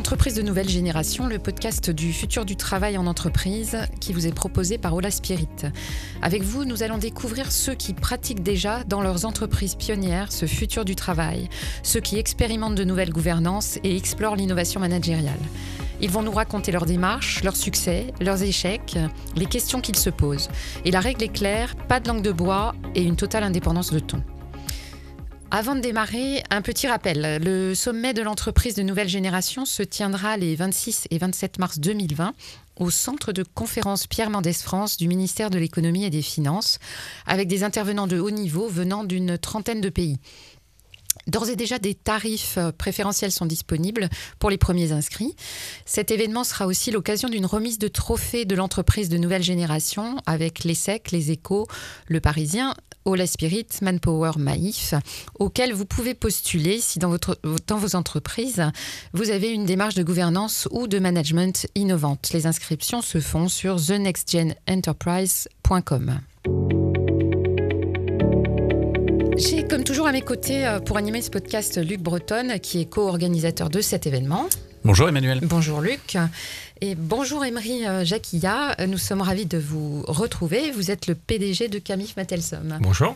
L'entreprise de nouvelle génération, le podcast du futur du travail en entreprise qui vous est proposé par Ola Spirit. Avec vous, nous allons découvrir ceux qui pratiquent déjà dans leurs entreprises pionnières ce futur du travail, ceux qui expérimentent de nouvelles gouvernances et explorent l'innovation managériale. Ils vont nous raconter leurs démarches, leurs succès, leurs échecs, les questions qu'ils se posent. Et la règle est claire, pas de langue de bois et une totale indépendance de ton. Avant de démarrer, un petit rappel. Le sommet de l'entreprise de nouvelle génération se tiendra les 26 et 27 mars 2020 au centre de conférence Pierre Mendès France du ministère de l'économie et des finances, avec des intervenants de haut niveau venant d'une trentaine de pays. D'ores et déjà, des tarifs préférentiels sont disponibles pour les premiers inscrits. Cet événement sera aussi l'occasion d'une remise de trophées de l'entreprise de nouvelle génération avec l'ESSEC, les Échos, le Parisien, Ola Spirit, Manpower, Maïf, auxquels vous pouvez postuler si dans, votre, dans vos entreprises, vous avez une démarche de gouvernance ou de management innovante. Les inscriptions se font sur thenextgenenterprise.com. J'ai comme toujours à mes côtés euh, pour animer ce podcast Luc Breton, qui est co-organisateur de cet événement. Bonjour Emmanuel. Bonjour Luc. Et bonjour Emery euh, Jacquilla. Nous sommes ravis de vous retrouver. Vous êtes le PDG de Camif Matelsom. Bonjour.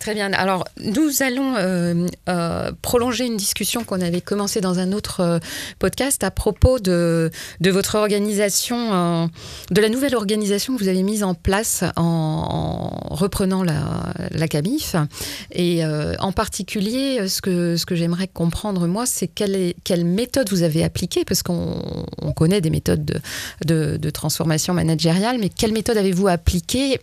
Très bien. Alors, nous allons euh, euh, prolonger une discussion qu'on avait commencée dans un autre euh, podcast à propos de, votre organisation, de la nouvelle organisation que vous avez mise en place en, reprenant la, la CAMIF. Et en particulier, ce que, ce que j'aimerais comprendre, moi, c'est quelle, quelle méthode vous avez appliquée, parce qu'on connaît des méthodes de, de, de transformation managériale, mais quelle méthode avez-vous appliquée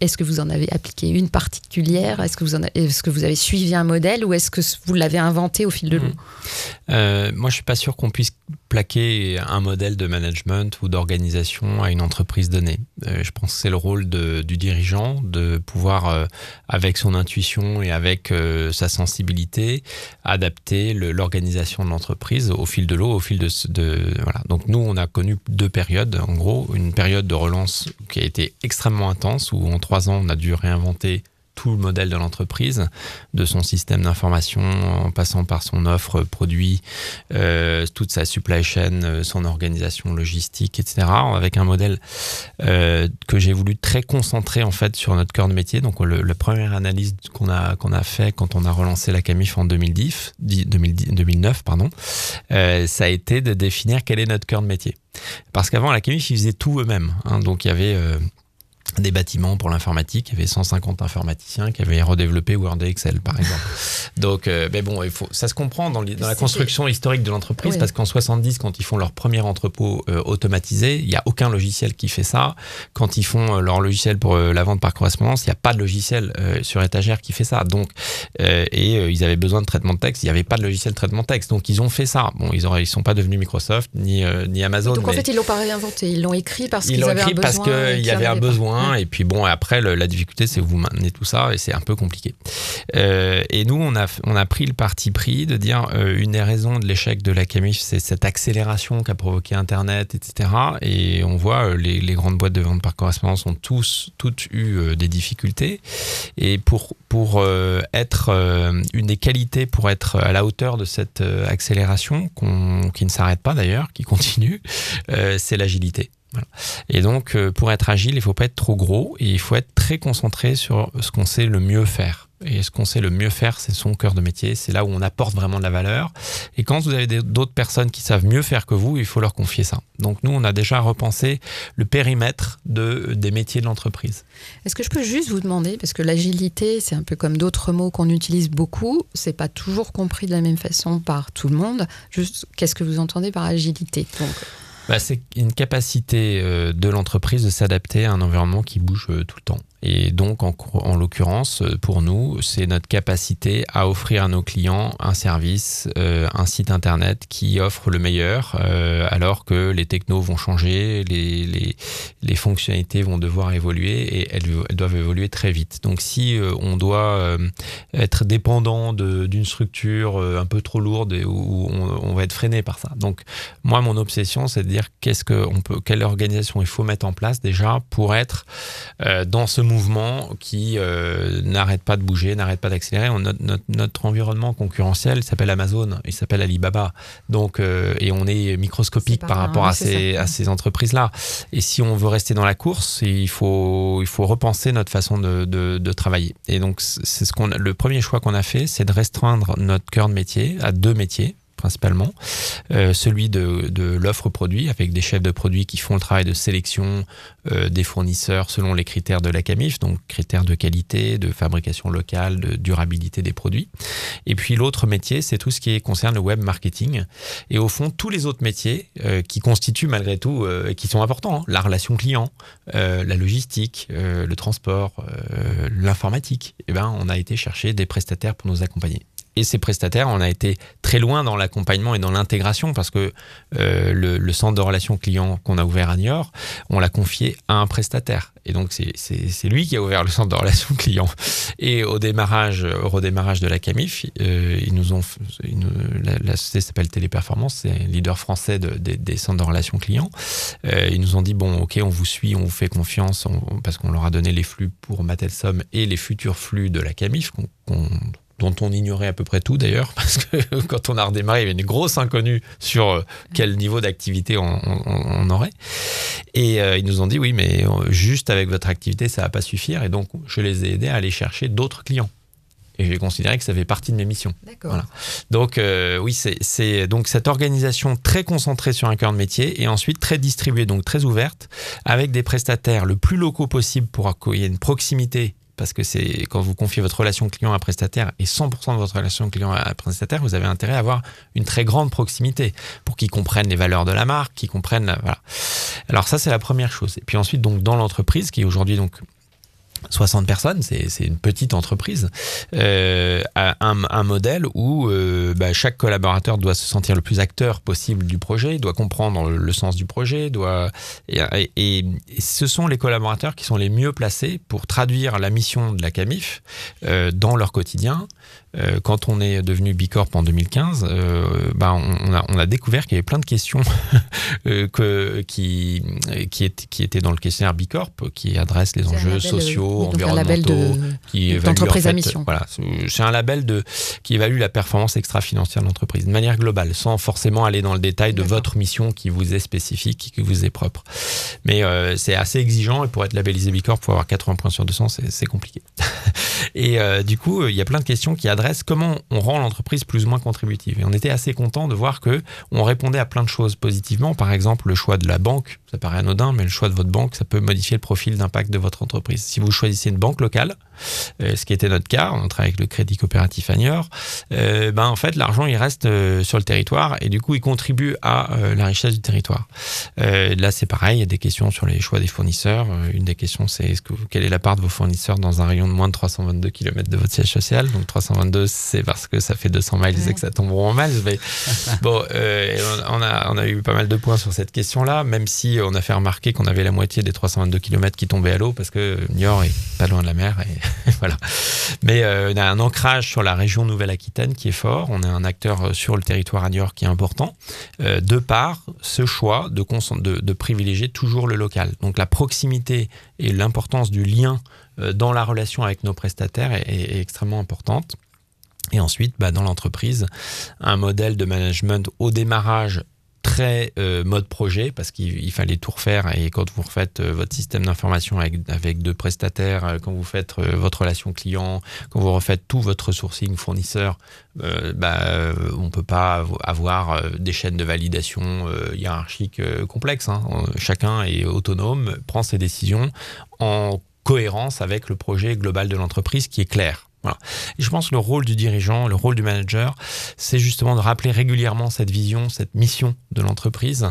est-ce que vous en avez appliqué une particulière? Est-ce que, vous avez suivi un modèle ou est-ce que vous l'avez inventé au fil de l'eau? Mmh. euh, Moi, je suis pas sûr qu'on puisse plaquer un modèle de management ou d'organisation à une entreprise donnée. Euh, je pense que c'est le rôle du dirigeant de pouvoir, euh, avec son intuition et avec sa sensibilité, adapter l'organisation de l'entreprise au fil de l'eau, au fil de, de voilà. Donc nous, on a connu deux périodes. En gros, une période de relance qui a été extrêmement intense où entre trois ans, on a dû réinventer tout le modèle de l'entreprise, de son système d'information en passant par son offre produit, euh, toute sa supply chain, euh, son organisation logistique, etc. Avec un modèle euh, que j'ai voulu très concentrer en fait sur notre cœur de métier. Donc le, la première analyse qu'on a qu'on a fait quand on a relancé la Camif en 2010, 2009 pardon, ça a été de définir quel est notre cœur de métier. Parce qu'avant la Camif ils faisaient tout eux-mêmes. Hein. donc il y avait des bâtiments pour l'informatique. Il y avait 150 informaticiens qui avaient redéveloppé Word et Excel, par exemple. Donc, euh, mais bon, il faut, ça se comprend dans, dans la construction historique de l'entreprise parce qu'en 70, quand ils font leur premier entrepôt euh, automatisé, il n'y a aucun logiciel qui fait ça. Quand ils font euh, leur logiciel pour la vente par correspondance, il n'y a pas de logiciel sur étagère qui fait ça. Donc, et ils avaient besoin de traitement de texte. Il n'y avait pas de logiciel de traitement de texte. Donc, ils ont fait ça. Bon, ils ne ils sont pas devenus Microsoft ni, ni Amazon. Donc, en fait, ils l'ont pas réinventé. Ils l'ont écrit parce qu'ils avaient un besoin. parce qu'il y avait un besoin. Et puis bon, après, la difficulté, c'est que vous maintenez tout ça et c'est un peu compliqué. Euh, et nous, on a, on a pris le parti pris de dire euh, une des raisons de l'échec de la Camif, c'est cette accélération qu'a provoqué Internet, etc. Et on voit euh, les, grandes boîtes de vente par correspondance ont tous, toutes eu des difficultés. Et pour, pour être une des qualités, pour être à la hauteur de cette accélération, qui ne s'arrête pas d'ailleurs, qui continue, c'est l'agilité. Et donc, euh, pour être agile, il ne faut pas être trop gros et il faut être très concentré sur ce qu'on sait le mieux faire. Et ce qu'on sait le mieux faire, c'est son cœur de métier. C'est là où on apporte vraiment de la valeur. Et quand vous avez d'autres personnes qui savent mieux faire que vous, il faut leur confier ça. Donc nous, on a déjà repensé le périmètre de, des métiers de l'entreprise. Est-ce que je peux juste vous demander, parce que l'agilité, c'est un peu comme d'autres mots qu'on utilise beaucoup, c'est pas toujours compris de la même façon par tout le monde. Juste, qu'est-ce que vous entendez par agilité bah, C'est une capacité euh, de l'entreprise de s'adapter à un environnement qui bouge euh, tout le temps. Et donc, en, en l'occurrence, euh, pour nous, c'est notre capacité à offrir à nos clients un service, euh, un site internet qui offre le meilleur, euh, alors que les technos vont changer, les, les, fonctionnalités vont devoir évoluer et elles, doivent évoluer très vite. Donc, si on doit être dépendant d'une structure un peu trop lourde où on, on, va être freiné par ça. Donc, moi, mon obsession, c'est de dire qu'est-ce que on peut, quelle organisation il faut mettre en place déjà pour être dans ce mouvement qui euh, n'arrête pas de bouger, n'arrête pas d'accélérer. Notre, notre, notre, environnement concurrentiel s'appelle Amazon, il s'appelle Alibaba. Donc, euh, et on est microscopique par rapport à, ces, à ces entreprises-là. Et si on veut rester dans la course, il faut, il faut repenser notre façon de, de, de travailler. Et donc, c'est ce qu'on, le premier choix qu'on a fait, c'est de restreindre notre cœur de métier à deux métiers principalement, euh, celui de, de l'offre produit avec des chefs de produits qui font le travail de sélection euh, des fournisseurs selon les critères de la CAMIF, donc critères de qualité, de fabrication locale, de durabilité des produits. Et puis l'autre métier, c'est tout ce qui concerne le web marketing. Et au fond, tous les autres métiers euh, qui constituent malgré tout, qui sont importants, hein, la relation client, la logistique, le transport, l'informatique, eh ben, on a été chercher des prestataires pour nous accompagner et ces prestataires, on a été très loin dans l'accompagnement et dans l'intégration parce que euh, le, centre de relations clients qu'on a ouvert à Niort, on l'a confié à un prestataire. Et donc, c'est lui qui a ouvert le centre de relations clients. Et au démarrage, redémarrage de la CAMIF, euh, ils nous ont, la, société s'appelle Téléperformance, c'est leader français des centres de relations clients. Euh, ils nous ont dit, bon, OK, on vous suit, on vous fait confiance, parce qu'on leur a donné les flux pour Matelsom et les futurs flux de la CAMIF dont on ignorait à peu près tout d'ailleurs, parce que quand on a redémarré, il y avait une grosse inconnue sur euh, quel niveau d'activité on, aurait. Et euh, ils nous ont dit oui, mais euh, juste avec votre activité, ça va pas suffire. Et donc, je les ai aidés à aller chercher d'autres clients. Et j'ai considéré que ça fait partie de mes missions. Voilà. Donc oui, c'est donc cette organisation très concentrée sur un cœur de métier et ensuite très distribuée, donc très ouverte, avec des prestataires le plus locaux possible pour qu'il y ait une proximité parce que c'est quand vous confiez votre relation client à prestataire et 100% de votre relation client à prestataire, vous avez intérêt à avoir une très grande proximité pour qu'ils comprennent les valeurs de la marque, qu'ils comprennent voilà. Alors ça c'est la première chose. Et puis ensuite donc dans l'entreprise qui aujourd'hui donc 60 personnes, c'est une petite entreprise, euh, un, un, modèle où euh, bah, chaque collaborateur doit se sentir le plus acteur possible du projet, doit comprendre le, sens du projet, doit et, ce sont les collaborateurs qui sont les mieux placés pour traduire la mission de la CAMIF euh, dans leur quotidien euh, quand on est devenu Bicorp en 2015, euh, bah, on, a, on, a, découvert qu'il y avait plein de questions euh, que, qui, qui, qui, étaient dans le questionnaire Bicorp, qui adresse les enjeux sociaux, environnementaux, qui d'entreprise à mission. Voilà, c'est un label de, qui évalue la performance extra-financière de l'entreprise de manière globale, sans forcément aller dans le détail de votre mission qui vous est spécifique, qui vous est propre. Mais c'est assez exigeant et pour être labellisé Bicorp, pour avoir 80 points sur 200, c'est compliqué. et du coup, il y a plein de questions qui adressent comment on rend l'entreprise plus ou moins contributive. Et on était assez content de voir que on répondait à plein de choses positivement. Par exemple, le choix de la banque, ça paraît anodin, mais le choix de votre banque, ça peut modifier le profil d'impact de votre entreprise. Si vous choisissez une banque locale, ce qui était notre cas, on travaille avec le Crédit Coopératif Agnor, euh, ben en fait l'argent il reste euh, sur le territoire et du coup il contribue à la richesse du territoire. là c'est pareil, il y a des questions sur les choix des fournisseurs. une des questions c'est est-ce que quelle est la part de vos fournisseurs dans un rayon de moins de 322 km de votre siège social? Donc 322 c'est parce que ça fait 200 miles et que ça tombe en miles. Mais bon, on, a, on a eu pas mal de points sur cette question-là, même si on a fait remarquer qu'on avait la moitié des 322 km qui tombaient à l'eau parce que Niort est pas loin de la mer et voilà. Mais euh, on a un ancrage sur la région Nouvelle-Aquitaine qui est fort. On est un acteur euh, sur le territoire à New York qui est important, euh, de par ce choix de, privilégier toujours le local. Donc la proximité et l'importance du lien dans la relation avec nos prestataires est, est extrêmement importante. Et ensuite, bah, dans l'entreprise, un modèle de management au démarrage très euh, mode projet parce qu'il fallait tout refaire et quand vous refaites euh, votre système d'information avec, avec deux prestataires, euh, quand vous faites votre relation client, quand vous refaites tout votre sourcing fournisseur, bah, on peut pas avoir des chaînes de validation hiérarchiques complexes. Hein. Chacun est autonome, prend ses décisions en cohérence avec le projet global de l'entreprise qui est clair. Je pense que le rôle du dirigeant, le rôle du manager, c'est justement de rappeler régulièrement cette vision, cette mission de l'entreprise,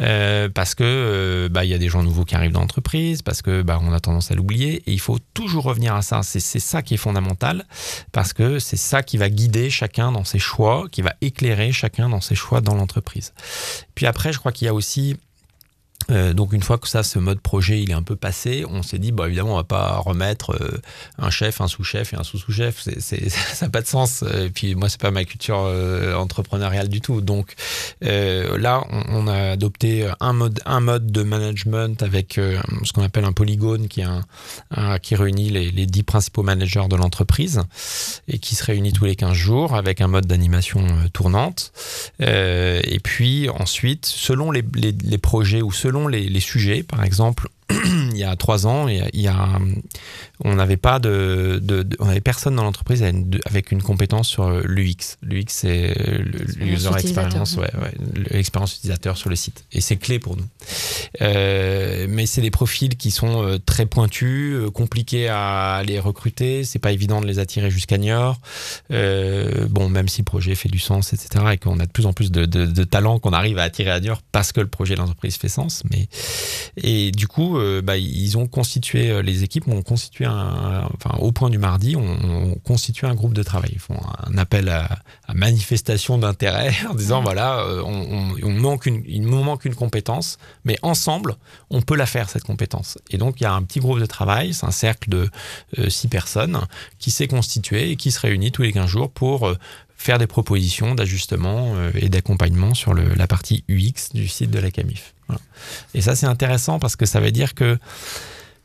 euh, parce que euh, bah, il y a des gens nouveaux qui arrivent dans l'entreprise, parce que bah, on a tendance à l'oublier, et il faut toujours revenir à ça. C'est ça qui est fondamental, parce que c'est ça qui va guider chacun dans ses choix, qui va éclairer chacun dans ses choix dans l'entreprise. Puis après, je crois qu'il y a aussi Euh, donc une fois que ça, ce mode projet, il est un peu passé, on s'est dit, bah évidemment, on va pas remettre euh, un chef, un sous-chef et un sous-sous-chef, ça n'a pas de sens. Et puis moi, c'est pas ma culture euh, entrepreneuriale du tout. Donc là, on, a adopté un mode, un mode de management avec ce qu'on appelle un polygone, qui, est un, qui réunit les, les, dix principaux managers de l'entreprise et qui se réunit tous les 15 jours avec un mode d'animation tournante. et puis ensuite, selon les, les, les projets ou selon les, sujets, par exemple, il y a trois ans, il y a, on n'avait pas de, on avait personne dans l'entreprise avec une compétence sur l'UX. L'UX, c'est l'user experience, l'expérience utilisateur sur le site. Et c'est clé pour nous. Euh, mais c'est des profils qui sont euh, très pointus, euh, compliqués à les recruter. C'est pas évident de les attirer jusqu'à Niort. bon, même si le projet fait du sens, etc., et qu'on a de plus en plus de, de talents qu'on arrive à attirer à Niort parce que le projet de l'entreprise fait sens. Mais et du coup, bah, ils ont constitué les équipes ont constitué enfin, au point du mardi, on, constitue un groupe de travail. Ils font un appel à, manifestation d'intérêt en disant voilà, euh, on, manque une, il nous manque une compétence, mais ensemble, on peut la faire cette compétence. Et donc, il y a un petit groupe de travail, c'est un cercle de euh, six personnes qui s'est constitué et qui se réunit tous les 15 jours pour euh, faire des propositions d'ajustement et d'accompagnement sur la partie UX du site de la CAMIF. Et ça, c'est intéressant parce que ça veut dire que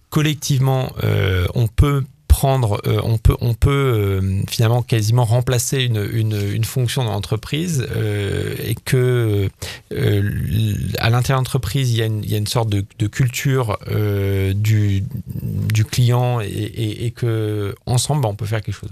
collectivement, euh, on peut prendre, euh, on peut, on peut euh, finalement quasiment remplacer une, une, fonction dans l'entreprise et que à l'intérieur de l'entreprise, il, il, y a une sorte de, culture du, du client et, et, que ensemble, bah, on peut faire quelque chose.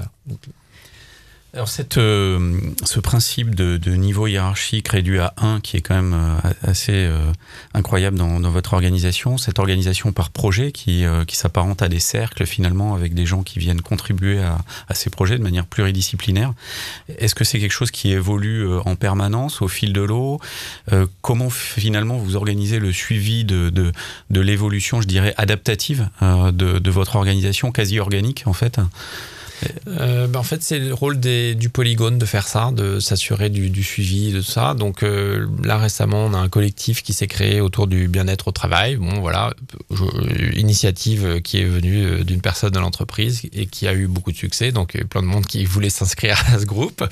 Alors cette, euh, ce principe de, niveau hiérarchique réduit à 1 qui est quand même euh, assez euh, incroyable dans, votre organisation, cette organisation par projet qui, qui s'apparente à des cercles finalement avec des gens qui viennent contribuer à, à ces projets de manière pluridisciplinaire, est-ce que c'est quelque chose qui évolue en permanence au fil de l'eau? Comment finalement vous organisez le suivi de, de, de l'évolution, je dirais, adaptative de, de votre organisation quasi organique en fait? Euh, ben, en fait, c'est le rôle des, du polygone de faire ça, de s'assurer du, du, suivi de ça. Donc euh, là, récemment, on a un collectif qui s'est créé autour du bien-être au travail. Bon, voilà, initiative qui est venue euh, d'une personne de l'entreprise et qui a eu beaucoup de succès. Donc, il y a plein de monde qui voulait s'inscrire à ce groupe.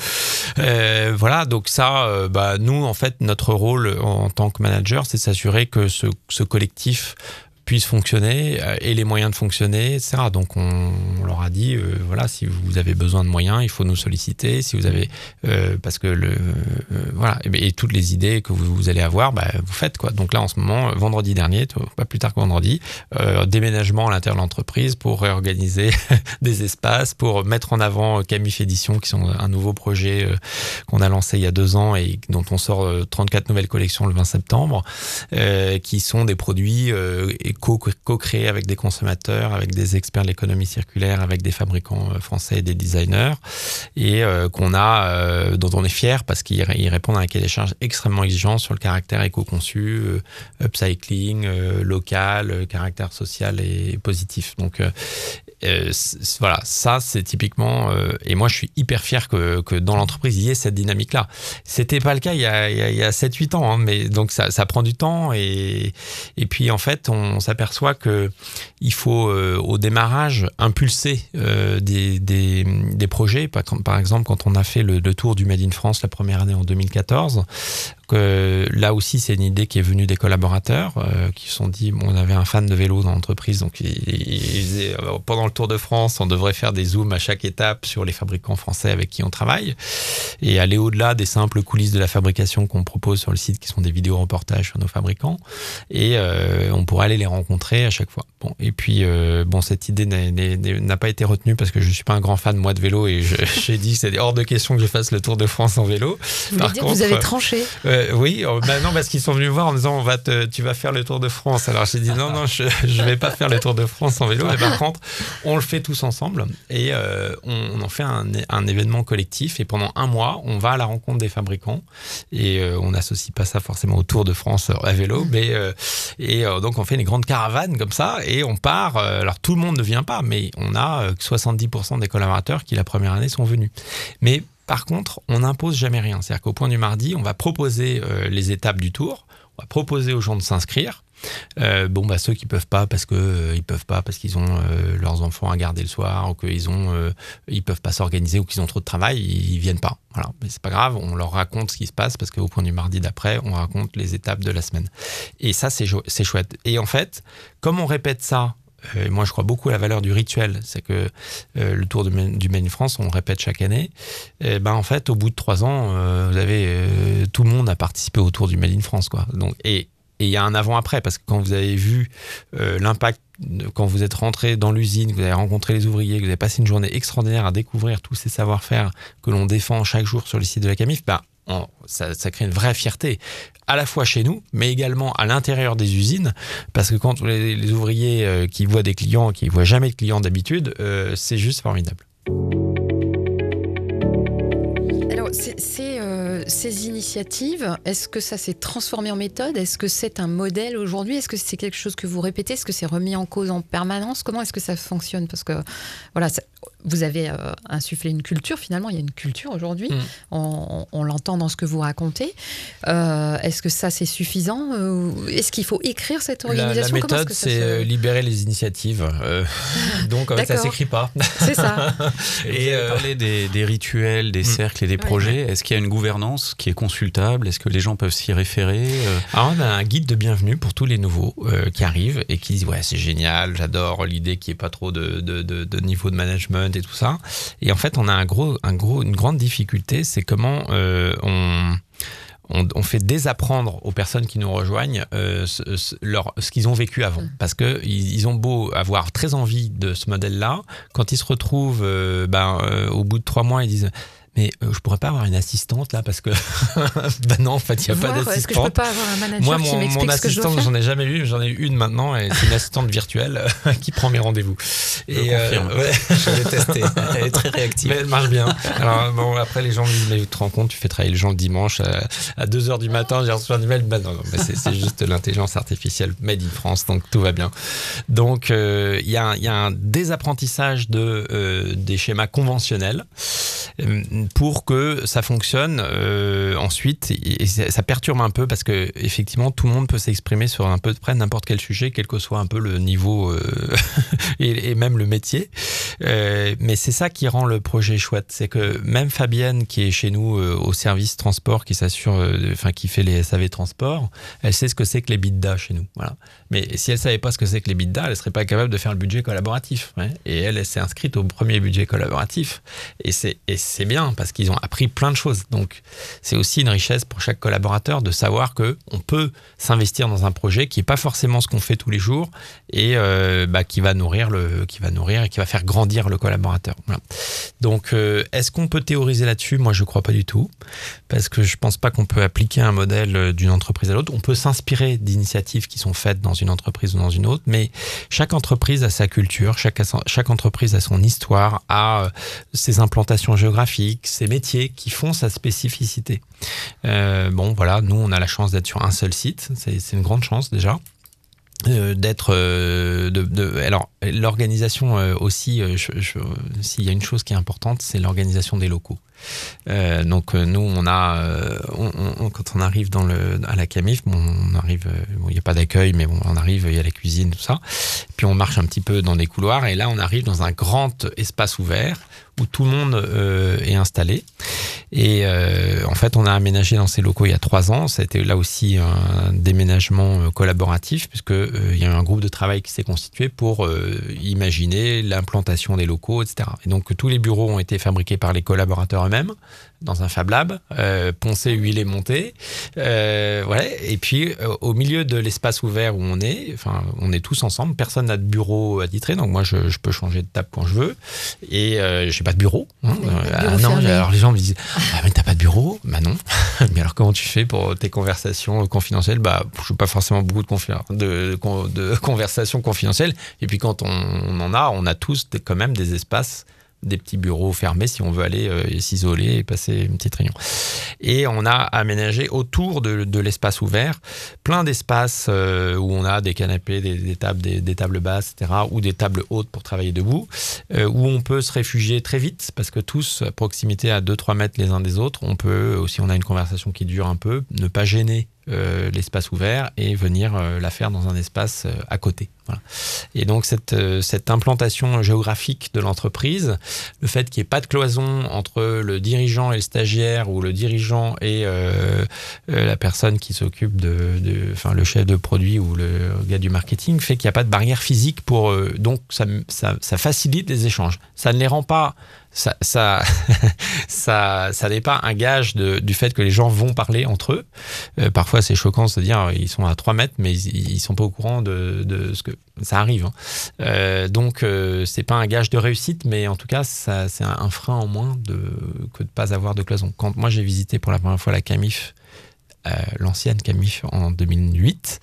Euh, voilà, donc ça, bah, nous, en fait, notre rôle en tant que manager, c'est s'assurer que ce, ce collectif puisse fonctionner euh, et les moyens de fonctionner, etc. Donc on, leur a dit, euh, voilà, si vous avez besoin de moyens, il faut nous solliciter. Si vous avez, euh, parce que le, voilà, et, toutes les idées que vous, allez avoir, bah, vous faites quoi. Donc là, en ce moment, vendredi dernier, pas plus tard que vendredi, déménagement à l'intérieur de l'entreprise pour réorganiser des espaces, pour mettre en avant Camif Édition, qui sont un nouveau projet qu'on a lancé il y a deux ans et dont on sort 34 nouvelles collections le 20 septembre, qui sont des produits co-créé avec des consommateurs, avec des experts de l'économie circulaire, avec des fabricants euh, français et des designers, et euh, qu'on a, euh, dont on est fier parce qu'ils répondent à un cahier des charges extrêmement exigeant sur le caractère éco-conçu, upcycling, local, caractère social et positif. Donc euh, voilà, ça c'est typiquement. Euh, et moi je suis hyper fier que, que dans l'entreprise il y ait cette dynamique-là. C'était pas le cas il y a, il y a 7-8 ans, hein, mais donc ça, ça, prend du temps et, et puis en fait on s'aperçoit que il faut euh, au démarrage impulser des, des, des, projets. Par, exemple, quand on a fait le, le, tour du Made in France la première année en 2014, que là aussi, c'est une idée qui est venue des collaborateurs euh, qui se sont dit bon, on avait un fan de vélo dans l'entreprise, donc il, il, euh, pendant le Tour de France, on devrait faire des zooms à chaque étape sur les fabricants français avec qui on travaille et aller au-delà des simples coulisses de la fabrication qu'on propose sur le site, qui sont des vidéos reportages sur nos fabricants, et euh, on pourrait aller les rencontrer à chaque fois. Bon, et puis bon, cette idée n'a pas été retenue parce que je suis pas un grand fan moi de vélo et j'ai dit c'est hors de question que je fasse le Tour de France en vélo. Vous Par contre, vous avez tranché euh, oui, oh, bah non, parce qu'ils sont venus voir en disant on va te, tu vas faire le Tour de France. Alors j'ai dit non, non, je ne vais pas faire le Tour de France en vélo. Mais par contre, on le fait tous ensemble et euh, on, en fait un, un, événement collectif. Et pendant un mois, on va à la rencontre des fabricants et euh, on n'associe pas ça forcément au Tour de France à vélo, mais et donc on fait une grande caravane comme ça et on part. alors tout le monde ne vient pas, mais on a 70% des collaborateurs qui la première année sont venus. Mais par contre, on n'impose jamais rien. C'est-à-dire qu'au point du mardi, on va proposer euh, les étapes du tour, on va proposer aux gens de s'inscrire. bon, bah, ceux qui peuvent pas parce que ils peuvent pas parce qu'ils ont leurs enfants à garder le soir ou qu'ils ont, ils peuvent pas s'organiser ou qu'ils ont trop de travail, ils, viennent pas. Voilà, mais c'est pas grave, on leur raconte ce qui se passe parce qu'au point du mardi d'après, on raconte les étapes de la semaine. Et ça, c'est chouette. Et en fait, comme on répète ça euh, moi je crois beaucoup à la valeur du rituel, c'est que euh, le Tour du Maine France, on répète chaque année. Et ben en fait, au bout de trois ans, euh, vous avez tout le monde a participé au Tour du Maine France, quoi. Donc et il y a un avant-après, parce que quand vous avez vu l'impact, quand vous êtes rentré dans l'usine, que vous avez rencontré les ouvriers, que vous avez passé une journée extraordinaire à découvrir tous ces savoir-faire que l'on défend chaque jour sur le site de la CAMIF, ça, crée une vraie fierté, à la fois chez nous, mais également à l'intérieur des usines, parce que quand les, ouvriers euh, qui voient des clients, qui voient jamais de clients d'habitude, euh, c'est juste formidable. Alors, euh, ces initiatives, est-ce que ça s'est transformé en méthode? Est-ce que c'est un modèle aujourd'hui? Est-ce que c'est quelque chose que vous répétez? Est-ce que c'est remis en cause en permanence? Comment est-ce que ça fonctionne? Parce que voilà, vous avez euh, insufflé une culture, finalement, il y a une culture aujourd'hui, mm. on, l'entend dans ce que vous racontez. Euh, est-ce que ça, c'est suffisant Est-ce qu'il faut écrire cette organisation? La, méthode, c'est euh, libérer les initiatives. donc, ça s'écrit pas. C'est ça. et parler des, rituels, des mm. cercles et des projets. Est-ce qu'il y a une gouvernance qui est consultable? Est-ce que les gens peuvent s'y référer Alors, on a un guide de bienvenue pour tous les nouveaux qui arrivent et qui disent Ouais, c'est génial, j'adore l'idée qu'il n'y ait pas trop de, de, de niveau de management et tout ça. Et en fait, on a un gros, un gros, une grande difficulté, c'est comment euh, on, on, fait désapprendre aux personnes qui nous rejoignent euh, ce, ce qu'ils ont vécu avant. Mm. Parce qu'ils ils ont beau avoir très envie de ce modèle-là, quand ils se retrouvent euh, ben, au bout de trois mois, ils disent mais euh, je pourrais pas avoir une assistante là parce que bah non en fait il n'y a pas d'assistante. Est-ce que je peux pas avoir un manager Moi mon, qui mon assistante j'en ai jamais eu, j'en ai eu une maintenant et c'est une assistante virtuelle qui prend mes rendez-vous. Et euh, ouais. je l'ai testé, elle est très réactive. Mais elle marche bien. Alors bon après les gens me disent mais tu te rends compte tu fais travailler les gens le dimanche à, 2h du matin j'ai reçu un email bah non, non c'est juste l'intelligence artificielle made in France donc tout va bien. Donc euh, il y, a, y, a un désapprentissage de euh, des schémas conventionnels pour que ça fonctionne euh, ensuite. Et ça, perturbe un peu parce que effectivement tout le monde peut s'exprimer sur un peu de près n'importe quel sujet, quel que soit un peu le niveau euh, et, même le métier. Euh, mais c'est ça qui rend le projet chouette, c'est que même Fabienne qui est chez nous au service transport, qui s'assure, enfin qui fait les SAV transport, elle sait ce que c'est que les bidas chez nous. Voilà. Mais si elle savait pas ce que c'est que les bidas, elle serait pas capable de faire le budget collaboratif. Et elle, elle s'est inscrite au premier budget collaboratif. Et c'est bien parce qu'ils ont appris plein de choses. Donc, c'est aussi une richesse pour chaque collaborateur de savoir que on peut s'investir dans un projet qui n'est pas forcément ce qu'on fait tous les jours et euh, bah, qui va nourrir le, qui va nourrir et qui va faire grandir le collaborateur. Donc, euh, est-ce qu'on peut théoriser là-dessus? Moi, je crois pas du tout, parce que je pense pas qu'on peut appliquer un modèle euh, d'une entreprise à l'autre. On peut s'inspirer d'initiatives qui sont faites dans une entreprise ou dans une autre, mais chaque entreprise a sa culture, chaque, entreprise a son histoire, a ses implantations géographiques ces métiers qui font sa spécificité. Euh, bon, voilà, nous, on a la chance d'être sur un seul site. C'est une grande chance déjà. Euh, d'être euh, de, alors l'organisation aussi s'il y a une chose qui est importante c'est l'organisation des locaux donc nous on a quand on arrive à la Camif bon, on arrive il n'y a pas d'accueil mais bon on arrive il y a la cuisine tout ça puis on marche un petit peu dans des couloirs et là on arrive dans un grand espace ouvert où tout le monde euh, est installé. Et euh, en fait, on a aménagé dans ces locaux il y a trois ans. Été là aussi un déménagement euh, collaboratif, puisque il y a un groupe de travail qui s'est constitué pour imaginer l'implantation des locaux, etc. Et donc tous les bureaux ont été fabriqués par les collaborateurs eux-mêmes dans un Fab Lab, euh, poncé, huilé, monté. Euh, Et puis euh, au milieu de l'espace ouvert où on est, enfin on est tous ensemble, personne n'a de bureau attitré, donc moi je, peux changer de table quand je veux. Et euh, j'ai pas de bureau. Hein. Ah non, alors les gens me disent ah mais t'as pas de bureau? Bah non. mais alors comment tu fais pour tes conversations confidentielles? Bah je veux pas forcément beaucoup de, de, de, conversations confidentielles. Et puis quand on, on en a, on a tous quand même des espaces des petits bureaux fermés si on veut aller euh, s'isoler et passer une petite réunion. Et on a aménagé autour de, l'espace ouvert plein d'espaces euh, où on a des canapés, des, tables, des, tables basses, etc., ou des tables hautes pour travailler debout, euh, où on peut se réfugier très vite parce que tous à proximité à 2-3 mètres les uns des autres, on peut, si on a une conversation qui dure un peu, ne pas gêner euh, l'espace ouvert et venir euh, la faire dans un espace euh, à côté. Et donc cette, cette implantation géographique de l'entreprise, le fait qu'il n'y ait pas de cloison entre le dirigeant et le stagiaire ou le dirigeant et la personne qui s'occupe de, enfin le chef de produit ou le gars du marketing, fait qu'il n'y a pas de barrière physique pour donc ça, ça facilite les échanges. Ça ne les rend pas ça, ça, ça, ça n'est pas un gage de, du fait que les gens vont parler entre eux. Euh, parfois, c'est choquant de se dire ils sont à 3 mètres, mais ils, sont pas au courant de, de ce que ça arrive. Hein. Euh, donc, euh, c'est pas un gage de réussite, mais en tout cas, c'est un, frein en moins de, que de pas avoir de cloison. Quand moi j'ai visité pour la première fois la Camif l'ancienne Camif en 2008.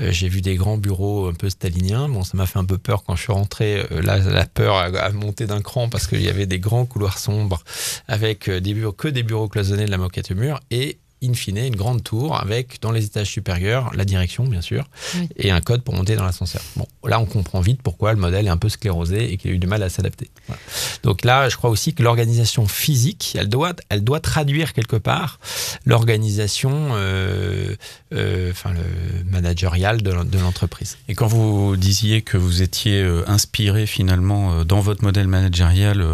Euh, j'ai vu des grands bureaux un peu staliniens. Bon, ça m'a fait un peu peur quand je suis rentré. Euh, là, la peur a, monté d'un cran parce qu'il y avait des grands couloirs sombres avec euh, des bureaux, que des bureaux cloisonnés de la moquette mur et in fine, une grande tour avec, dans les étages supérieurs, la direction, bien sûr, et un code pour monter dans l'ascenseur. Bon, là, on comprend vite pourquoi le modèle est un peu sclérosé et qu'il a eu du mal à s'adapter. Donc là, je crois aussi que l'organisation physique, elle doit, elle doit traduire quelque part l'organisation, euh, euh, enfin, le managérial de l'entreprise. Et quand vous disiez que vous étiez euh, inspiré finalement dans votre modèle managérial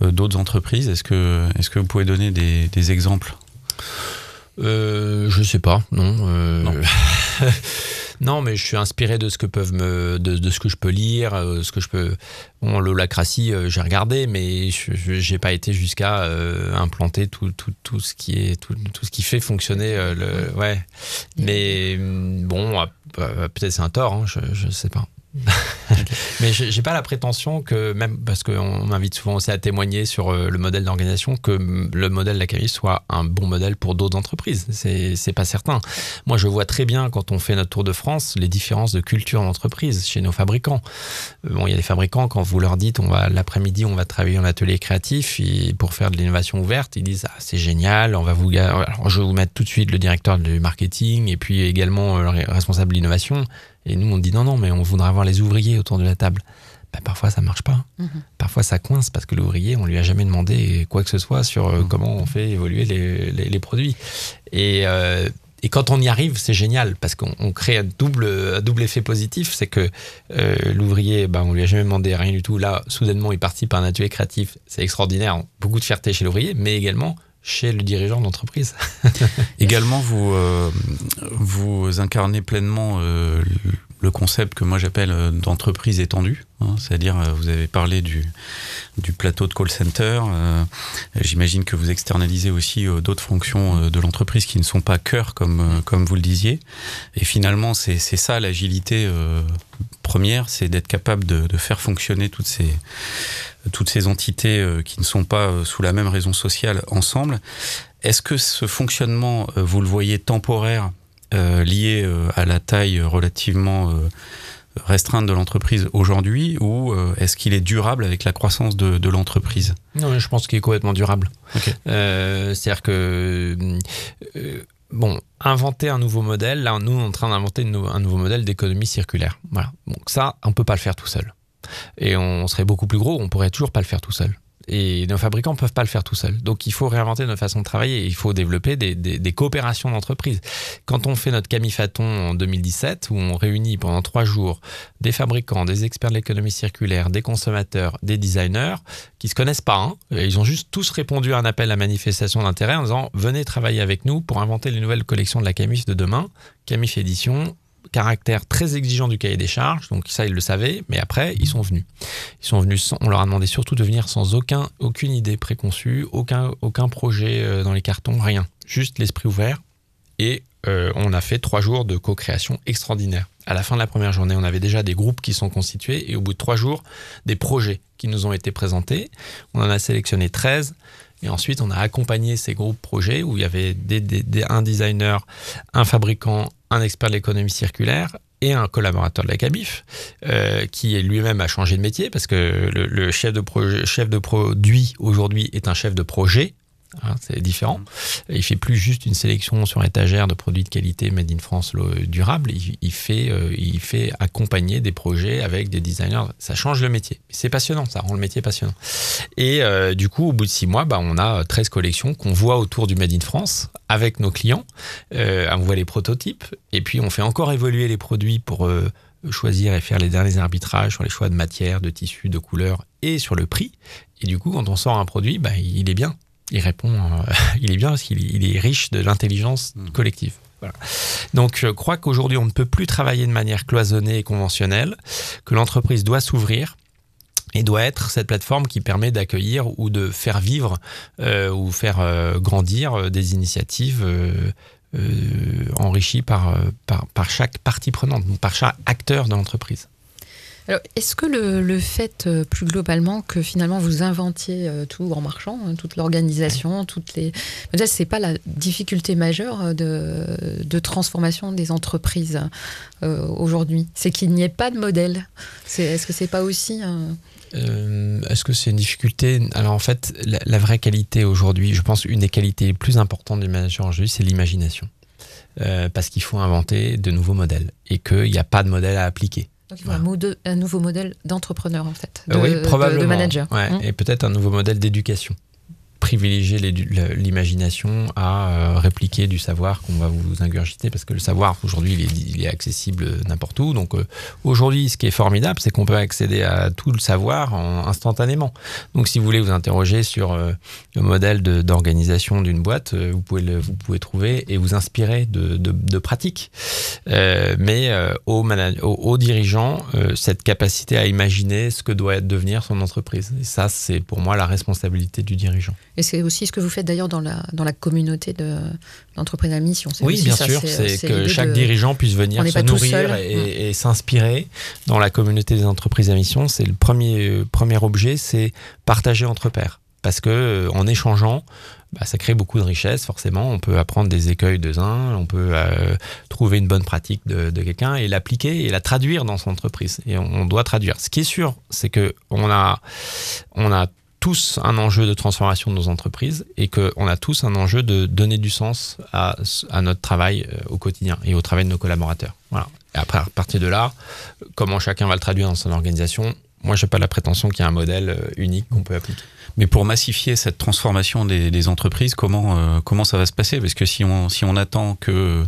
d'autres entreprises, est-ce que, est -ce que vous pouvez donner des, des exemples? Euh, je sais pas, non. Euh, non. mais je suis inspiré de ce que peuvent me, de, ce que je peux lire, euh, ce que je peux. Bon, l'holacratie, j'ai regardé, mais je n'ai pas été jusqu'à implanter tout, tout, tout, ce qui est tout, tout ce qui fait fonctionner le. Ouais. Mais bon, peut-être c'est un tort, hein, je, je sais pas. Mais j'ai pas la prétention que, même parce qu'on m'invite souvent aussi à témoigner sur euh, le modèle d'organisation, que le modèle Camille soit un bon modèle pour d'autres entreprises. C'est pas certain. Moi, je vois très bien quand on fait notre tour de France les différences de culture d'entreprise chez nos fabricants. Euh, bon, il y a des fabricants, quand vous leur dites, on va l'après-midi, on va travailler en atelier créatif pour faire de l'innovation ouverte, ils disent, ah, c'est génial, on va vous, je vais vous mettre tout de suite le directeur du marketing et puis également le responsable de l'innovation. Et nous, on dit non, non, mais on voudrait avoir les ouvriers autour de la table. Bah, parfois, ça marche pas. Mhm. Parfois, ça coince parce que l'ouvrier, on lui a jamais demandé quoi que ce soit sur euh, mhm. comment on fait évoluer les, les, produits. Et, euh, et, quand on y arrive, c'est génial parce qu'on crée un double, un double effet positif. C'est que euh, l'ouvrier, bah, on lui a jamais demandé rien du tout. Là, soudainement, il participe à un atelier créatif. C'est extraordinaire. Beaucoup de fierté chez l'ouvrier, mais également chez le dirigeant d'entreprise. Également, vous, euh, vous incarnez pleinement euh, le concept que moi j'appelle euh, d'entreprise étendue. Hein, C'est-à-dire, vous avez parlé du, du plateau de call center. J'imagine que vous externalisez aussi d'autres fonctions de l'entreprise qui ne sont pas cœur, comme, comme vous le disiez. Et finalement, c'est ça l'agilité première, c'est d'être capable de, de, faire fonctionner toutes ces toutes ces entités euh, qui ne sont pas euh, sous la même raison sociale ensemble. Est-ce que ce fonctionnement, euh, vous le voyez temporaire, lié à la taille relativement restreinte de l'entreprise aujourd'hui, ou est-ce qu'il est durable avec la croissance de, l'entreprise? Non, je pense qu'il est complètement durable. C'est-à-dire que bon, inventer un nouveau modèle, là, nous, on est en train d'inventer un nouveau modèle d'économie circulaire. Voilà. Donc ça, on peut pas le faire tout seul et on serait beaucoup plus gros, on pourrait toujours pas le faire tout seul. Et nos fabricants ne peuvent pas le faire tout seuls. Donc il faut réinventer notre façon de travailler. Il faut développer des, coopérations d'entreprise. Quand on fait notre Camifaton en 2017, où on réunit pendant trois jours des fabricants, des experts de l'économie circulaire, des consommateurs, des designers, qui se connaissent pas, hein, ils ont juste tous répondu à un appel à manifestation d'intérêt en disant venez travailler avec nous pour inventer les nouvelles collections de la Camif de demain, Camif Édition, caractère très exigeant du cahier des charges, donc ça ils le savaient, mais après ils sont venus. Ils sont venus, on leur a demandé surtout de venir sans aucun, aucune idée préconçue, aucun, aucun projet euh, dans les cartons, rien, juste l'esprit ouvert. Et euh, on a fait trois jours de co-création extraordinaire. À la fin de la première journée, on avait déjà des groupes qui sont constitués et au bout de trois jours, des projets qui nous ont été présentés. On en a sélectionné 13 et ensuite, on a accompagné ces groupes projets où il y avait un designer, un fabricant, un expert de l'économie circulaire et un collaborateur de la CABIF euh, qui lui-même a changé de métier parce que le, chef, de projet, chef de produit aujourd'hui est un chef de projet. Hein, c'est différent. il fait plus juste une sélection sur étagère de produits de qualité made in France durable. Il, fait, il fait accompagner des projets avec des designers. Ça change le métier. C'est passionnant, ça rend le métier passionnant. Et du coup, au bout de six mois, bah, on a 13 collections qu'on voit autour du Made in France avec nos clients. on voit les prototypes et puis on fait encore évoluer les produits pour choisir et faire les derniers arbitrages sur les choix de matière, de tissu, de couleur et sur le prix. Et du coup, quand on sort un produit, bah, il est bien. Il répond, euh, il est bien parce qu'il est riche de l'intelligence mmh. collective. Donc, je crois qu'aujourd'hui, on ne peut plus travailler de manière cloisonnée et conventionnelle, que l'entreprise doit s'ouvrir et doit être cette plateforme qui permet d'accueillir ou de faire vivre euh, ou faire euh, grandir des initiatives enrichi par, euh, par, par, chaque partie prenante, par chaque acteur de l'entreprise. Alors, est-ce que le, le, fait euh, plus globalement que finalement vous inventiez tout en marchant, hein, toute l'organisation, toutes les, c'est pas la difficulté majeure de, de transformation des entreprises aujourd'hui? C'est qu'il n'y ait pas de modèle. est-ce que c'est pas aussi euh, est-ce que c'est une difficulté? Alors en fait, la, vraie qualité aujourd'hui, je pense une des qualités les plus importantes du manager aujourd'hui, c'est l'imagination. Euh, parce qu'il faut inventer de nouveaux modèles et qu'il n'y a pas de modèle à appliquer. Donc un, nouveau modèle d'entrepreneur en fait, de, oui, probablement. de, manager. Mmh. Et peut-être un nouveau modèle d'éducation privilégier l'imagination à euh, répliquer du savoir qu'on va vous ingurgiter parce que le savoir aujourd'hui il, est, accessible n'importe où. Donc euh, aujourd'hui ce qui est formidable c'est qu'on peut accéder à tout le savoir instantanément. Donc si vous voulez vous interroger sur euh, le modèle d'organisation d'une boîte vous pouvez le, vous pouvez trouver et vous inspirer de, pratiques. Mais aux, aux, dirigeants cette capacité à imaginer ce que doit devenir son entreprise. Et ça c'est pour moi la responsabilité du dirigeant et c'est aussi ce que vous faites d'ailleurs dans la, dans la communauté de l'entreprise à mission. Oui, bien sûr, c'est que chaque dirigeant puisse venir se nourrir et, s'inspirer dans la communauté des entreprises à mission. C'est le premier, premier objet, c'est partager entre pairs. Parce que euh, en échangeant, bah, ça crée beaucoup de richesse, forcément. On peut apprendre des écueils de uns, on peut euh, trouver une bonne pratique de, quelqu'un et l'appliquer et la traduire dans son entreprise. Et on, on doit traduire. Ce qui est sûr, c'est que on a, on a un enjeu de transformation de nos entreprises et qu'on a tous un enjeu de donner du sens à, notre travail euh, au quotidien et au travail de nos collaborateurs. Voilà. Et après, à partir de là, comment chacun va le traduire dans son organisation, moi, je n'ai pas la prétention qu'il y ait un modèle euh, unique qu'on peut appliquer. Mais pour massifier cette transformation des, des entreprises, comment, euh, comment ça va se passer? Parce que si on, si on attend que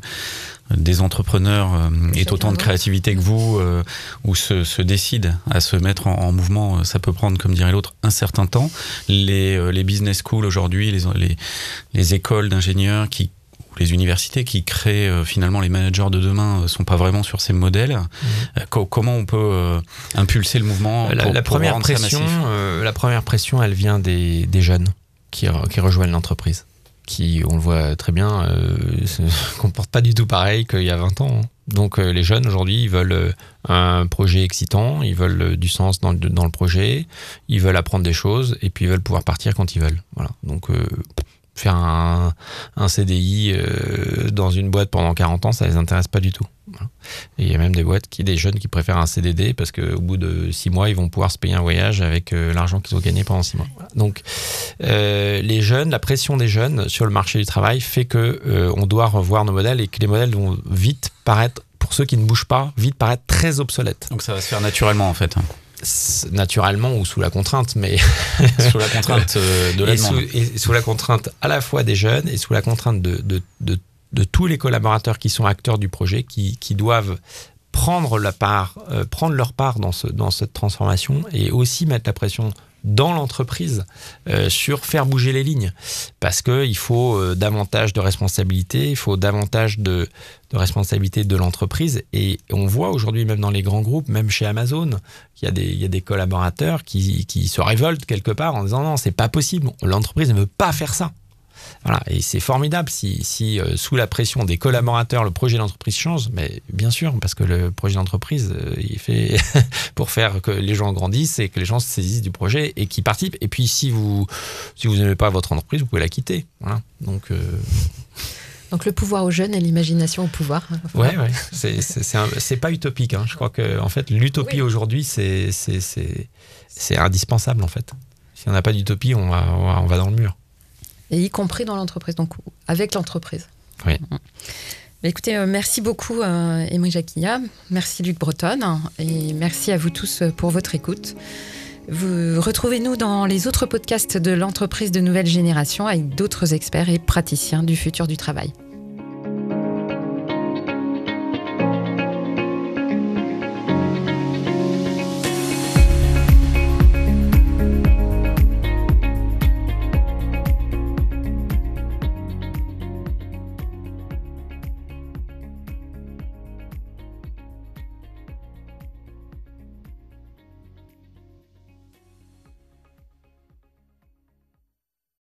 des entrepreneurs euh, aient autant de créativité que vous euh, ou se, se, décident à se mettre en, mouvement, euh, ça peut prendre, comme dirait l'autre, un certain temps. Les, les business schools aujourd'hui, les, les, les écoles d'ingénieurs qui les universités qui créent finalement les managers de demain sont pas vraiment sur ces modèles. Mmh. comment on peut impulser le mouvement la, la première pression, la première pression, elle vient des, des jeunes qui, qui rejoignent l'entreprise qui, on le voit très bien, euh, se pas du tout pareil qu'il y a 20 ans. Hein. Donc euh, les jeunes aujourd'hui, ils veulent euh, un projet excitant, ils veulent du sens dans le, dans le projet, ils veulent apprendre des choses et puis ils veulent pouvoir partir quand ils veulent. Voilà. Donc faire un, un CDI dans une boîte pendant 40 ans, ça les intéresse pas du tout. Il y a même des boîtes qui, des jeunes qui préfèrent un CDD parce qu'au bout de six mois, ils vont pouvoir se payer un voyage avec euh, l'argent qu'ils ont gagné pendant six mois. Donc, euh, les jeunes, la pression des jeunes sur le marché du travail fait que euh, on doit revoir nos modèles et que les modèles vont vite paraître, pour ceux qui ne bougent pas, vite paraître très obsolètes. Donc ça va se faire naturellement en fait naturellement ou sous la contrainte, mais sous la contrainte de la et sous, et sous, la contrainte à la fois des jeunes et sous la contrainte de, de, de de tous les collaborateurs qui sont acteurs du projet, qui, qui doivent prendre la part, euh, prendre leur part dans, ce, dans cette transformation et aussi mettre la pression dans l'entreprise euh, sur faire bouger les lignes. Parce que il faut euh, davantage de responsabilité, il faut davantage de, de responsabilité de l'entreprise. Et on voit aujourd'hui même dans les grands groupes, même chez Amazon, qu'il y a des, il y a des collaborateurs qui, qui se révoltent quelque part en disant non c'est pas possible, l'entreprise ne veut pas faire ça. Voilà, et c'est formidable si, si euh, sous la pression des collaborateurs, le projet d'entreprise change, mais bien sûr, parce que le projet d'entreprise, euh, il fait pour faire que les gens grandissent et que les gens se saisissent du projet et qui participent. Et puis si vous si vous n'aimez pas votre entreprise, vous pouvez la quitter. Voilà. Donc euh, donc le pouvoir aux jeunes et l'imagination au pouvoir. Ouais, ouais. C'est pas utopique. Hein. Je crois que en fait l'utopie aujourd'hui c'est c'est indispensable en fait. Si on n'a pas d'utopie, on va, on va dans le mur. Et y compris dans l'entreprise, donc avec l'entreprise. Oui. Écoutez, euh, merci beaucoup, euh, Emery Jacquilla. Merci, Luc Breton. Et merci à vous tous pour votre écoute. Vous retrouvez-nous dans les autres podcasts de l'entreprise de nouvelle génération avec d'autres experts et praticiens du futur du travail.